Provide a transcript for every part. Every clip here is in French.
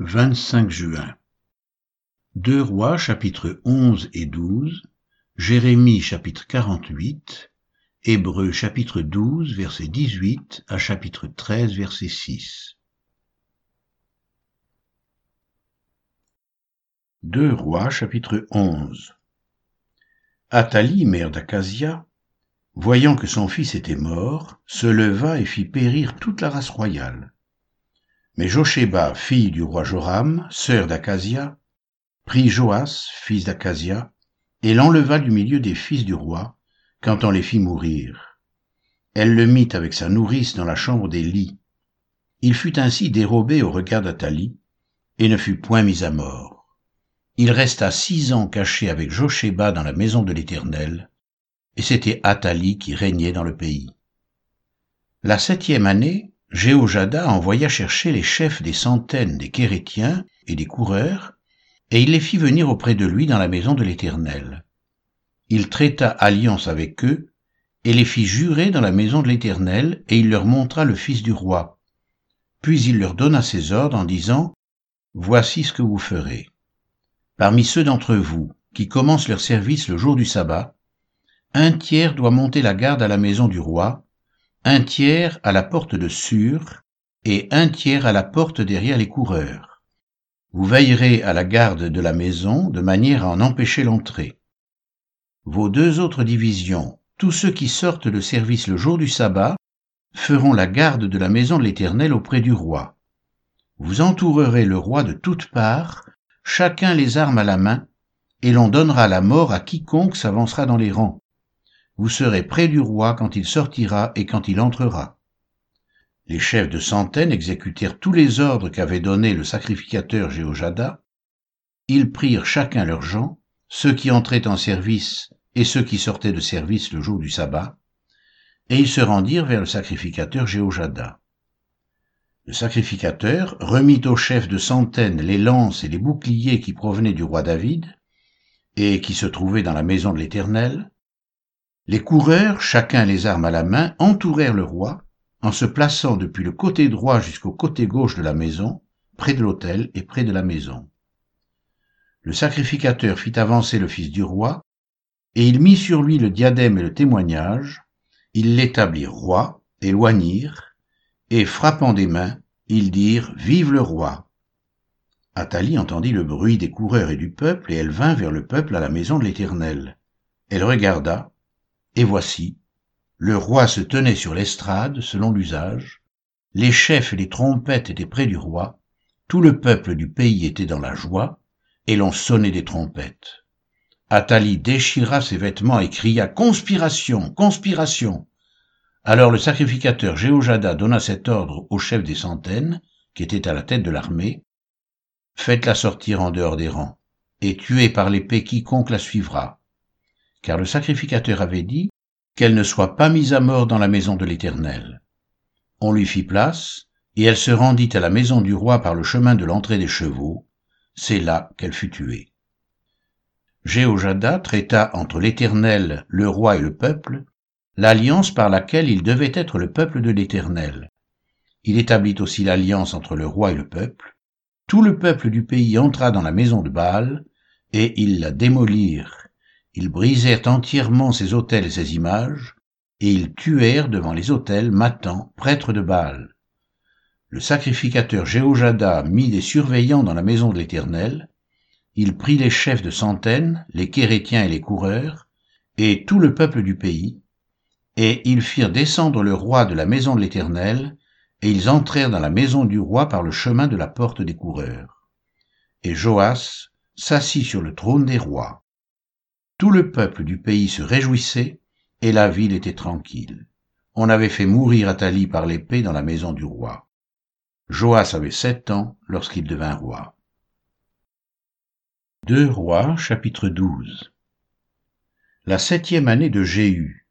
25 juin. Deux Rois chapitres 11 et 12, Jérémie chapitre 48, Hébreux chapitre 12 verset 18 à chapitre 13 verset 6. Deux Rois chapitre 11. Athalie, mère d'Acasia, voyant que son fils était mort, se leva et fit périr toute la race royale. Mais Josheba, fille du roi Joram, sœur d'Acasia, prit Joas, fils d'Acasia, et l'enleva du milieu des fils du roi, quand on les fit mourir. Elle le mit avec sa nourrice dans la chambre des lits. Il fut ainsi dérobé au regard d'Athalie, et ne fut point mis à mort. Il resta six ans caché avec Josheba dans la maison de l'Éternel, et c'était Athalie qui régnait dans le pays. La septième année, Jéhojada envoya chercher les chefs des centaines des Kérétiens et des coureurs, et il les fit venir auprès de lui dans la maison de l'Éternel. Il traita alliance avec eux, et les fit jurer dans la maison de l'Éternel, et il leur montra le fils du roi. Puis il leur donna ses ordres en disant, Voici ce que vous ferez. Parmi ceux d'entre vous qui commencent leur service le jour du sabbat, un tiers doit monter la garde à la maison du roi, un tiers à la porte de Sûr et un tiers à la porte derrière les coureurs. Vous veillerez à la garde de la maison de manière à en empêcher l'entrée. Vos deux autres divisions, tous ceux qui sortent de service le jour du sabbat, feront la garde de la maison de l'Éternel auprès du roi. Vous entourerez le roi de toutes parts, chacun les armes à la main, et l'on donnera la mort à quiconque s'avancera dans les rangs vous serez près du roi quand il sortira et quand il entrera. Les chefs de centaines exécutèrent tous les ordres qu'avait donnés le sacrificateur Jéhojada. Ils prirent chacun leurs gens, ceux qui entraient en service et ceux qui sortaient de service le jour du sabbat, et ils se rendirent vers le sacrificateur Jéhojada. Le sacrificateur remit aux chefs de centaines les lances et les boucliers qui provenaient du roi David, et qui se trouvaient dans la maison de l'Éternel, les coureurs, chacun les armes à la main, entourèrent le roi, en se plaçant depuis le côté droit jusqu'au côté gauche de la maison, près de l'autel et près de la maison. Le sacrificateur fit avancer le fils du roi, et il mit sur lui le diadème et le témoignage, ils l'établirent roi, éloignirent, et frappant des mains, ils dirent Vive le roi. Athalie entendit le bruit des coureurs et du peuple, et elle vint vers le peuple à la maison de l'Éternel. Elle regarda, et voici, le roi se tenait sur l'estrade, selon l'usage, les chefs et les trompettes étaient près du roi, tout le peuple du pays était dans la joie, et l'on sonnait des trompettes. Athalie déchira ses vêtements et cria Conspiration, conspiration. Alors le sacrificateur Jéhojada donna cet ordre au chef des centaines, qui était à la tête de l'armée. Faites-la sortir en dehors des rangs, et tuez par l'épée quiconque la suivra car le sacrificateur avait dit qu'elle ne soit pas mise à mort dans la maison de l'Éternel. On lui fit place, et elle se rendit à la maison du roi par le chemin de l'entrée des chevaux, c'est là qu'elle fut tuée. Jéhojada traita entre l'Éternel, le roi et le peuple, l'alliance par laquelle il devait être le peuple de l'Éternel. Il établit aussi l'alliance entre le roi et le peuple. Tout le peuple du pays entra dans la maison de Baal, et ils la démolirent ils brisèrent entièrement ses autels et ses images, et ils tuèrent devant les autels Matan, prêtre de Baal. Le sacrificateur Jéhojada mit des surveillants dans la maison de l'Éternel, il prit les chefs de centaines, les Kérétiens et les coureurs, et tout le peuple du pays, et ils firent descendre le roi de la maison de l'Éternel, et ils entrèrent dans la maison du roi par le chemin de la porte des coureurs. Et Joas s'assit sur le trône des rois. Tout le peuple du pays se réjouissait, et la ville était tranquille. On avait fait mourir Athalie par l'épée dans la maison du roi. Joas avait sept ans lorsqu'il devint roi. Deux rois, chapitre 12 La septième année de Jéhu,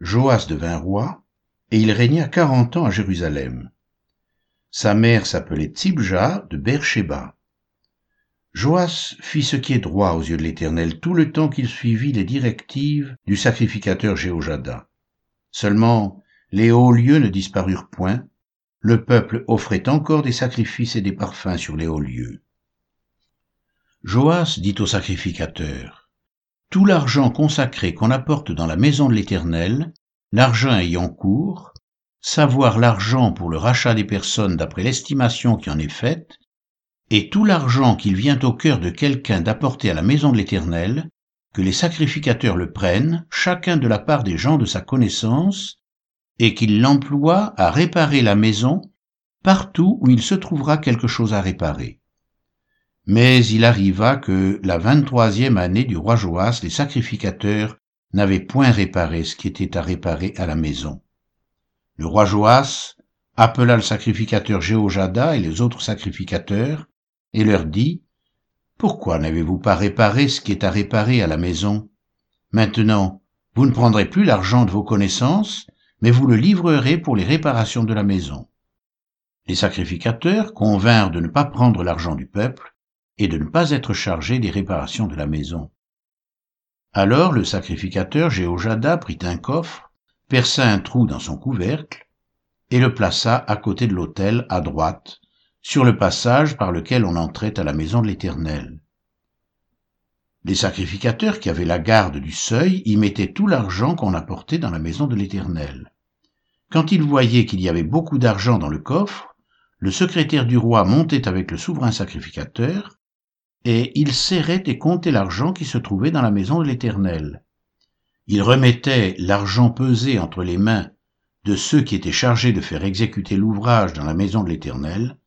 Joas devint roi, et il régna quarante ans à Jérusalem. Sa mère s'appelait Tzibja de Beersheba. Joas fit ce qui est droit aux yeux de l'Éternel tout le temps qu'il suivit les directives du sacrificateur Jéhojada. Seulement, les hauts lieux ne disparurent point, le peuple offrait encore des sacrifices et des parfums sur les hauts lieux. Joas dit au sacrificateur, Tout l'argent consacré qu'on apporte dans la maison de l'Éternel, l'argent ayant cours, savoir l'argent pour le rachat des personnes d'après l'estimation qui en est faite, et tout l'argent qu'il vient au cœur de quelqu'un d'apporter à la maison de l'Éternel, que les sacrificateurs le prennent, chacun de la part des gens de sa connaissance, et qu'il l'emploie à réparer la maison partout où il se trouvera quelque chose à réparer. Mais il arriva que la vingt-troisième année du roi Joas, les sacrificateurs n'avaient point réparé ce qui était à réparer à la maison. Le roi Joas appela le sacrificateur Jéhojada et les autres sacrificateurs, et leur dit, Pourquoi n'avez-vous pas réparé ce qui est à réparer à la maison? Maintenant, vous ne prendrez plus l'argent de vos connaissances, mais vous le livrerez pour les réparations de la maison. Les sacrificateurs convinrent de ne pas prendre l'argent du peuple et de ne pas être chargés des réparations de la maison. Alors le sacrificateur Jéhojada prit un coffre perça un trou dans son couvercle et le plaça à côté de l'autel à droite, sur le passage par lequel on entrait à la maison de l'Éternel. Les sacrificateurs qui avaient la garde du seuil y mettaient tout l'argent qu'on apportait dans la maison de l'Éternel. Quand ils voyaient qu'il y avait beaucoup d'argent dans le coffre, le secrétaire du roi montait avec le souverain sacrificateur, et il serrait et comptait l'argent qui se trouvait dans la maison de l'Éternel. Il remettait l'argent pesé entre les mains de ceux qui étaient chargés de faire exécuter l'ouvrage dans la maison de l'Éternel,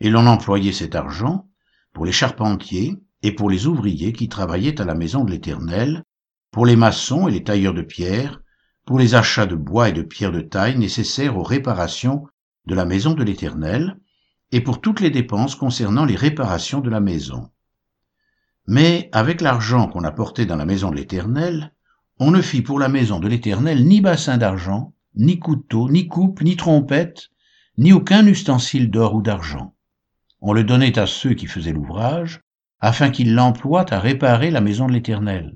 et l'on employait cet argent pour les charpentiers et pour les ouvriers qui travaillaient à la maison de l'Éternel, pour les maçons et les tailleurs de pierre, pour les achats de bois et de pierres de taille nécessaires aux réparations de la maison de l'Éternel, et pour toutes les dépenses concernant les réparations de la maison. Mais avec l'argent qu'on apportait dans la maison de l'Éternel, on ne fit pour la maison de l'Éternel ni bassin d'argent, ni couteau, ni coupe, ni trompette, ni aucun ustensile d'or ou d'argent. On le donnait à ceux qui faisaient l'ouvrage, afin qu'ils l'emploient à réparer la maison de l'Éternel.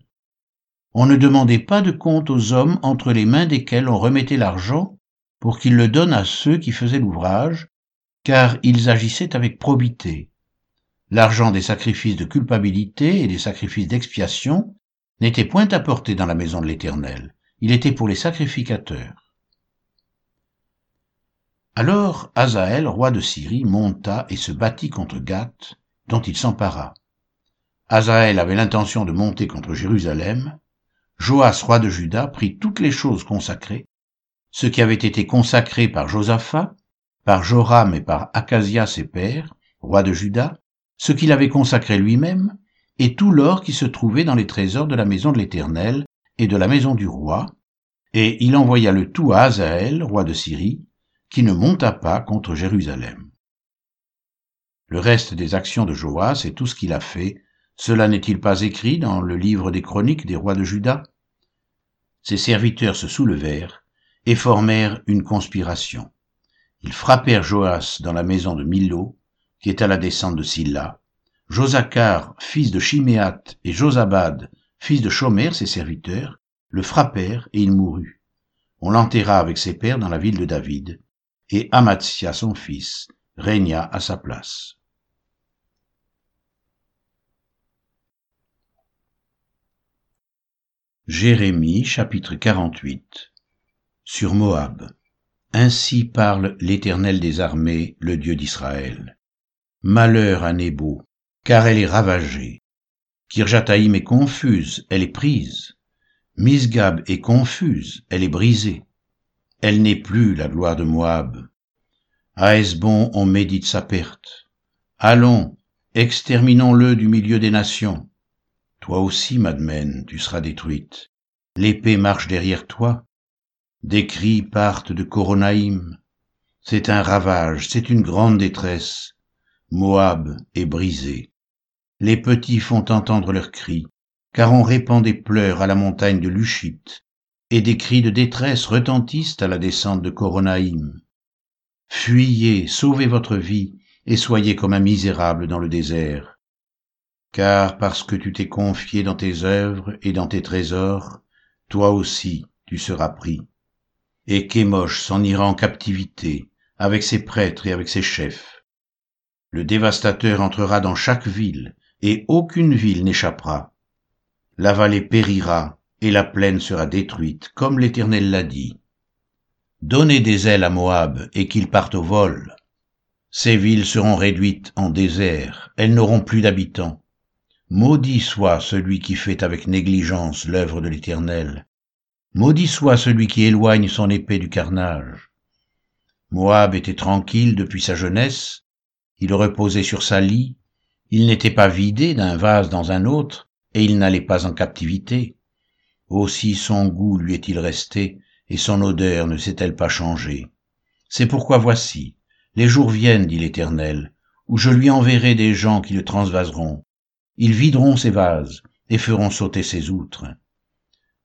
On ne demandait pas de compte aux hommes entre les mains desquels on remettait l'argent pour qu'ils le donnent à ceux qui faisaient l'ouvrage, car ils agissaient avec probité. L'argent des sacrifices de culpabilité et des sacrifices d'expiation n'était point apporté dans la maison de l'Éternel, il était pour les sacrificateurs. Alors Azaël, roi de Syrie, monta et se battit contre Gath, dont il s'empara. Azaël avait l'intention de monter contre Jérusalem. Joas, roi de Juda, prit toutes les choses consacrées, ce qui avait été consacré par Josaphat, par Joram et par Acasia ses pères, roi de Juda, ce qu'il avait consacré lui-même, et tout l'or qui se trouvait dans les trésors de la maison de l'Éternel et de la maison du roi, et il envoya le tout à Azaël, roi de Syrie, qui ne monta pas contre Jérusalem. Le reste des actions de Joas et tout ce qu'il a fait, cela n'est-il pas écrit dans le livre des chroniques des rois de Juda? Ses serviteurs se soulevèrent et formèrent une conspiration. Ils frappèrent Joas dans la maison de Milo, qui est à la descente de Silla, Josacar, fils de Chiméat, et Josabad, fils de Shomer, ses serviteurs, le frappèrent et il mourut. On l'enterra avec ses pères dans la ville de David, et Amatsia, son fils, régna à sa place. Jérémie chapitre 48 Sur Moab Ainsi parle l'Éternel des armées, le Dieu d'Israël. Malheur à Nebo, car elle est ravagée. Kirjataïm est confuse, elle est prise. Misgab est confuse, elle est brisée. Elle n'est plus la gloire de Moab. À Esbon, on médite sa perte. Allons, exterminons-le du milieu des nations. Toi aussi, Madmen, tu seras détruite. L'épée marche derrière toi. Des cris partent de Coronaïm. C'est un ravage, c'est une grande détresse. Moab est brisé les petits font entendre leurs cris, car on répand des pleurs à la montagne de Luchite, et des cris de détresse retentissent à la descente de Coronaïm. Fuyez, sauvez votre vie, et soyez comme un misérable dans le désert. Car parce que tu t'es confié dans tes œuvres et dans tes trésors, toi aussi tu seras pris. Et Kémosh s'en ira en captivité, avec ses prêtres et avec ses chefs. Le dévastateur entrera dans chaque ville, et aucune ville n'échappera. La vallée périra, et la plaine sera détruite, comme l'Éternel l'a dit. Donnez des ailes à Moab, et qu'il parte au vol. Ces villes seront réduites en désert, elles n'auront plus d'habitants. Maudit soit celui qui fait avec négligence l'œuvre de l'Éternel. Maudit soit celui qui éloigne son épée du carnage. Moab était tranquille depuis sa jeunesse, il reposait sur sa lit, il n'était pas vidé d'un vase dans un autre, et il n'allait pas en captivité. Aussi son goût lui est-il resté, et son odeur ne s'est-elle pas changée. C'est pourquoi voici, les jours viennent, dit l'Éternel, où je lui enverrai des gens qui le transvaseront. Ils videront ses vases et feront sauter ses outres.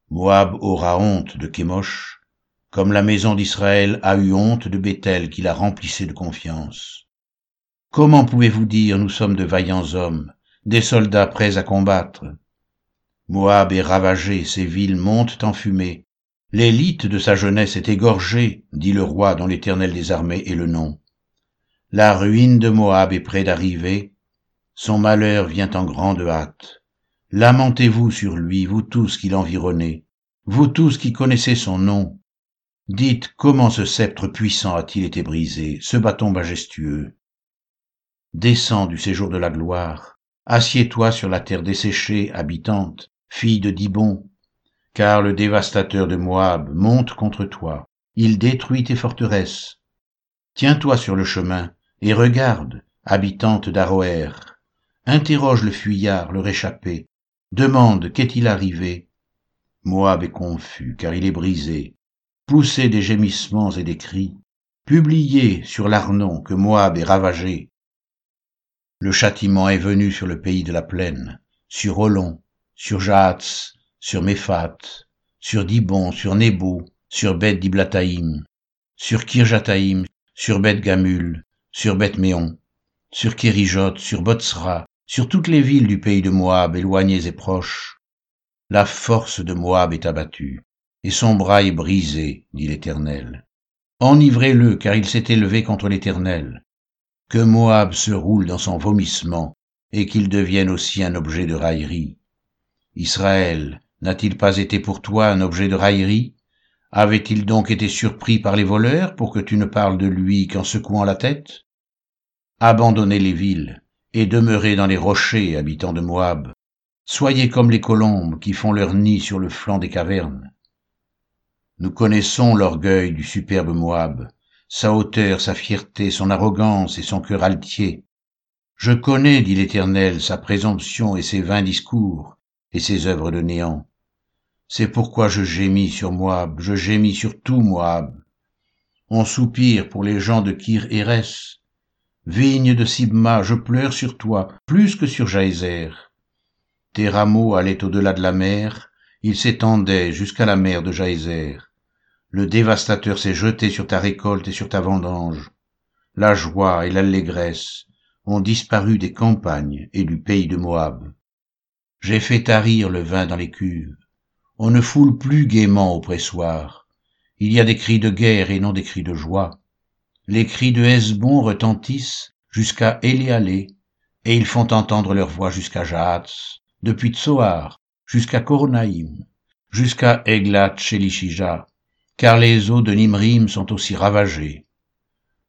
Moab aura honte de Kémosh, comme la maison d'Israël a eu honte de Bethel qui la remplissait de confiance. Comment pouvez-vous dire nous sommes de vaillants hommes, des soldats prêts à combattre? Moab est ravagé, ses villes montent en fumée. L'élite de sa jeunesse est égorgée, dit le roi dont l'Éternel des armées est le nom. La ruine de Moab est près d'arriver, son malheur vient en grande hâte. Lamentez-vous sur lui, vous tous qui l'environnez, vous tous qui connaissez son nom. Dites comment ce sceptre puissant a-t-il été brisé, ce bâton majestueux? Descends du séjour de la gloire, assieds-toi sur la terre desséchée, habitante, fille de Dibon, car le dévastateur de Moab monte contre toi, il détruit tes forteresses. Tiens-toi sur le chemin, et regarde, habitante d'Aroer, interroge le fuyard, le réchappé, demande qu'est-il arrivé. Moab est confus, car il est brisé. Poussez des gémissements et des cris. Publiez sur l'Arnon que Moab est ravagé. Le châtiment est venu sur le pays de la plaine, sur Olon, sur Jats, sur Méphat, sur Dibon, sur Nebo, sur Beth Diblataïm, sur Kirjataïm, sur Beth Gamul, sur Beth-Méon, sur Kérijot, sur Botsra, sur toutes les villes du pays de Moab, éloignées et proches. La force de Moab est abattue, et son bras est brisé, dit l'Éternel. Enivrez-le, car il s'est élevé contre l'Éternel. Que Moab se roule dans son vomissement, et qu'il devienne aussi un objet de raillerie. Israël, n'a-t-il pas été pour toi un objet de raillerie? Avait-il donc été surpris par les voleurs pour que tu ne parles de lui qu'en secouant la tête? Abandonnez les villes et demeurez dans les rochers, habitants de Moab. Soyez comme les colombes qui font leur nid sur le flanc des cavernes. Nous connaissons l'orgueil du superbe Moab, sa hauteur, sa fierté, son arrogance et son cœur altier. Je connais, dit l'Éternel, sa présomption et ses vains discours et ses œuvres de néant. C'est pourquoi je gémis sur Moab, je gémis sur tout Moab. On soupire pour les gens de Kir Hérès, Vigne de Sibma, je pleure sur toi, plus que sur Jaézer. Tes rameaux allaient au-delà de la mer, ils s'étendaient jusqu'à la mer de Jaézer. Le dévastateur s'est jeté sur ta récolte et sur ta vendange. La joie et l'allégresse ont disparu des campagnes et du pays de Moab. J'ai fait tarir le vin dans les cuves. On ne foule plus gaiement au pressoir. Il y a des cris de guerre et non des cris de joie. Les cris de Hesbon retentissent jusqu'à Éléalé, et ils font entendre leur voix jusqu'à Jahats, depuis Tsoar jusqu'à Coronaïm, jusqu'à Eglat Shelishija, car les eaux de Nimrim sont aussi ravagées.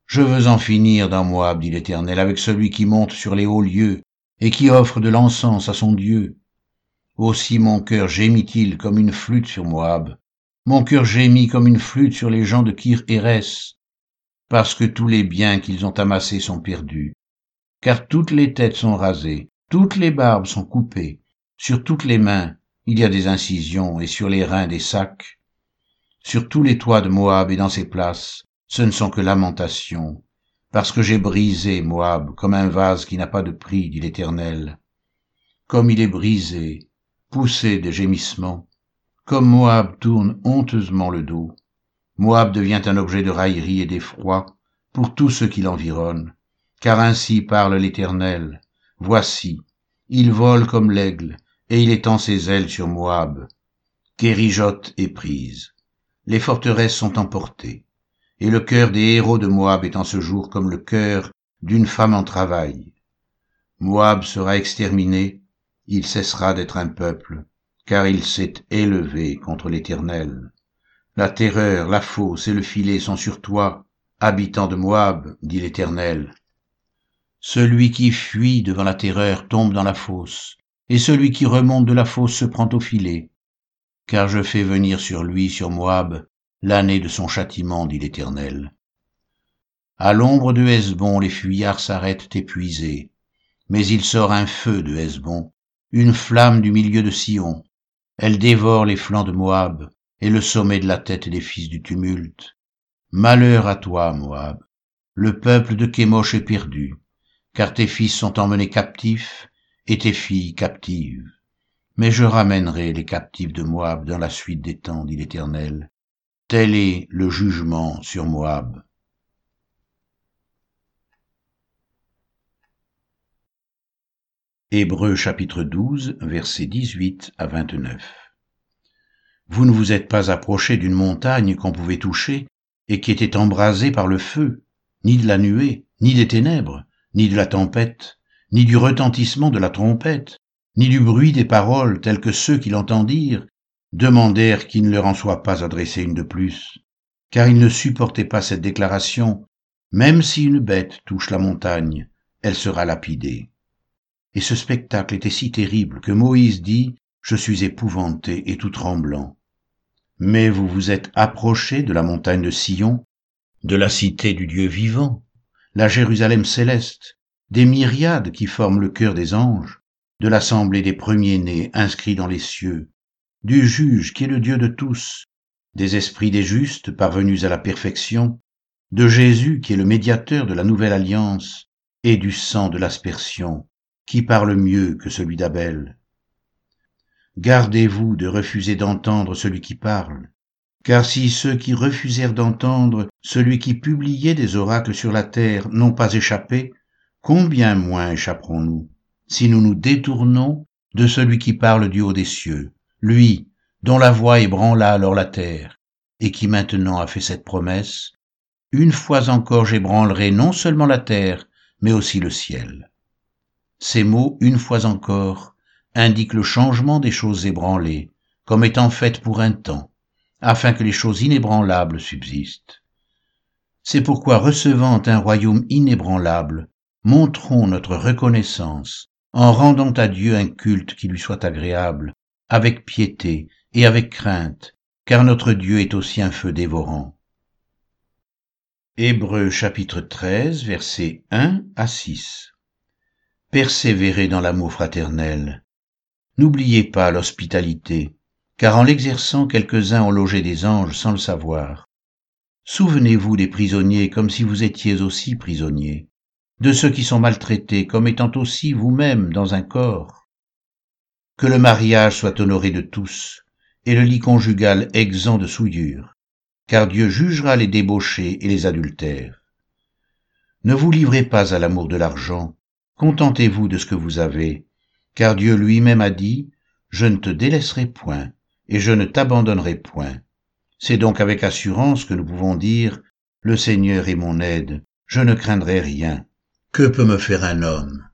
Je veux en finir dans Moab, dit l'Éternel, avec celui qui monte sur les hauts lieux et qui offre de l'encens à son Dieu. Aussi mon cœur gémit-il comme une flûte sur Moab, mon cœur gémit comme une flûte sur les gens de Kir Hérès, parce que tous les biens qu'ils ont amassés sont perdus, car toutes les têtes sont rasées, toutes les barbes sont coupées, sur toutes les mains il y a des incisions et sur les reins des sacs. Sur tous les toits de Moab et dans ses places, ce ne sont que lamentations, parce que j'ai brisé Moab comme un vase qui n'a pas de prix, dit l'Éternel. Comme il est brisé, poussé de gémissements, comme Moab tourne honteusement le dos, Moab devient un objet de raillerie et d'effroi pour tous ceux qui l'environnent, car ainsi parle l'Éternel. Voici, il vole comme l'aigle, et il étend ses ailes sur Moab. Kérijot est prise, les forteresses sont emportées, et le cœur des héros de Moab est en ce jour comme le cœur d'une femme en travail. Moab sera exterminé, il cessera d'être un peuple, car il s'est élevé contre l'Éternel. La terreur, la fosse et le filet sont sur toi, habitant de Moab, dit l'Éternel. Celui qui fuit devant la terreur tombe dans la fosse, et celui qui remonte de la fosse se prend au filet. Car je fais venir sur lui, sur Moab, l'année de son châtiment, dit l'Éternel. À l'ombre de Hesbon, les fuyards s'arrêtent épuisés, mais il sort un feu de Hesbon, une flamme du milieu de Sion. Elle dévore les flancs de Moab et le sommet de la tête des fils du tumulte. Malheur à toi, Moab. Le peuple de Kémosh est perdu car tes fils sont emmenés captifs et tes filles captives. Mais je ramènerai les captifs de Moab dans la suite des temps, dit l'Éternel. Tel est le jugement sur Moab. Hébreux chapitre 12, versets 18 à 29. Vous ne vous êtes pas approché d'une montagne qu'on pouvait toucher et qui était embrasée par le feu, ni de la nuée, ni des ténèbres, ni de la tempête, ni du retentissement de la trompette, ni du bruit des paroles telles que ceux qui l'entendirent demandèrent qu'il ne leur en soit pas adressé une de plus, car ils ne supportaient pas cette déclaration, même si une bête touche la montagne, elle sera lapidée. Et ce spectacle était si terrible que Moïse dit, Je suis épouvanté et tout tremblant. Mais vous vous êtes approché de la montagne de Sion, de la cité du Dieu vivant, la Jérusalem céleste, des myriades qui forment le cœur des anges, de l'assemblée des premiers-nés inscrits dans les cieux, du juge qui est le Dieu de tous, des esprits des justes parvenus à la perfection, de Jésus qui est le médiateur de la nouvelle alliance, et du sang de l'aspersion, qui parle mieux que celui d'Abel? Gardez-vous de refuser d'entendre celui qui parle, car si ceux qui refusèrent d'entendre celui qui publiait des oracles sur la terre n'ont pas échappé, combien moins échapperons-nous si nous nous détournons de celui qui parle du haut des cieux, lui dont la voix ébranla alors la terre, et qui maintenant a fait cette promesse, Une fois encore j'ébranlerai non seulement la terre, mais aussi le ciel. Ces mots, une fois encore, indiquent le changement des choses ébranlées, comme étant faites pour un temps, afin que les choses inébranlables subsistent. C'est pourquoi, recevant un royaume inébranlable, montrons notre reconnaissance en rendant à Dieu un culte qui lui soit agréable, avec piété et avec crainte, car notre Dieu est aussi un feu dévorant. Hébreux chapitre 13 versets 1 à 6 Persévérez dans l'amour fraternel. N'oubliez pas l'hospitalité, car en l'exerçant quelques-uns ont logé des anges sans le savoir. Souvenez-vous des prisonniers comme si vous étiez aussi prisonniers, de ceux qui sont maltraités comme étant aussi vous-même dans un corps. Que le mariage soit honoré de tous, et le lit conjugal exempt de souillure, car Dieu jugera les débauchés et les adultères. Ne vous livrez pas à l'amour de l'argent, contentez-vous de ce que vous avez, car Dieu lui-même a dit, Je ne te délaisserai point, et je ne t'abandonnerai point. C'est donc avec assurance que nous pouvons dire, Le Seigneur est mon aide, je ne craindrai rien. Que peut me faire un homme?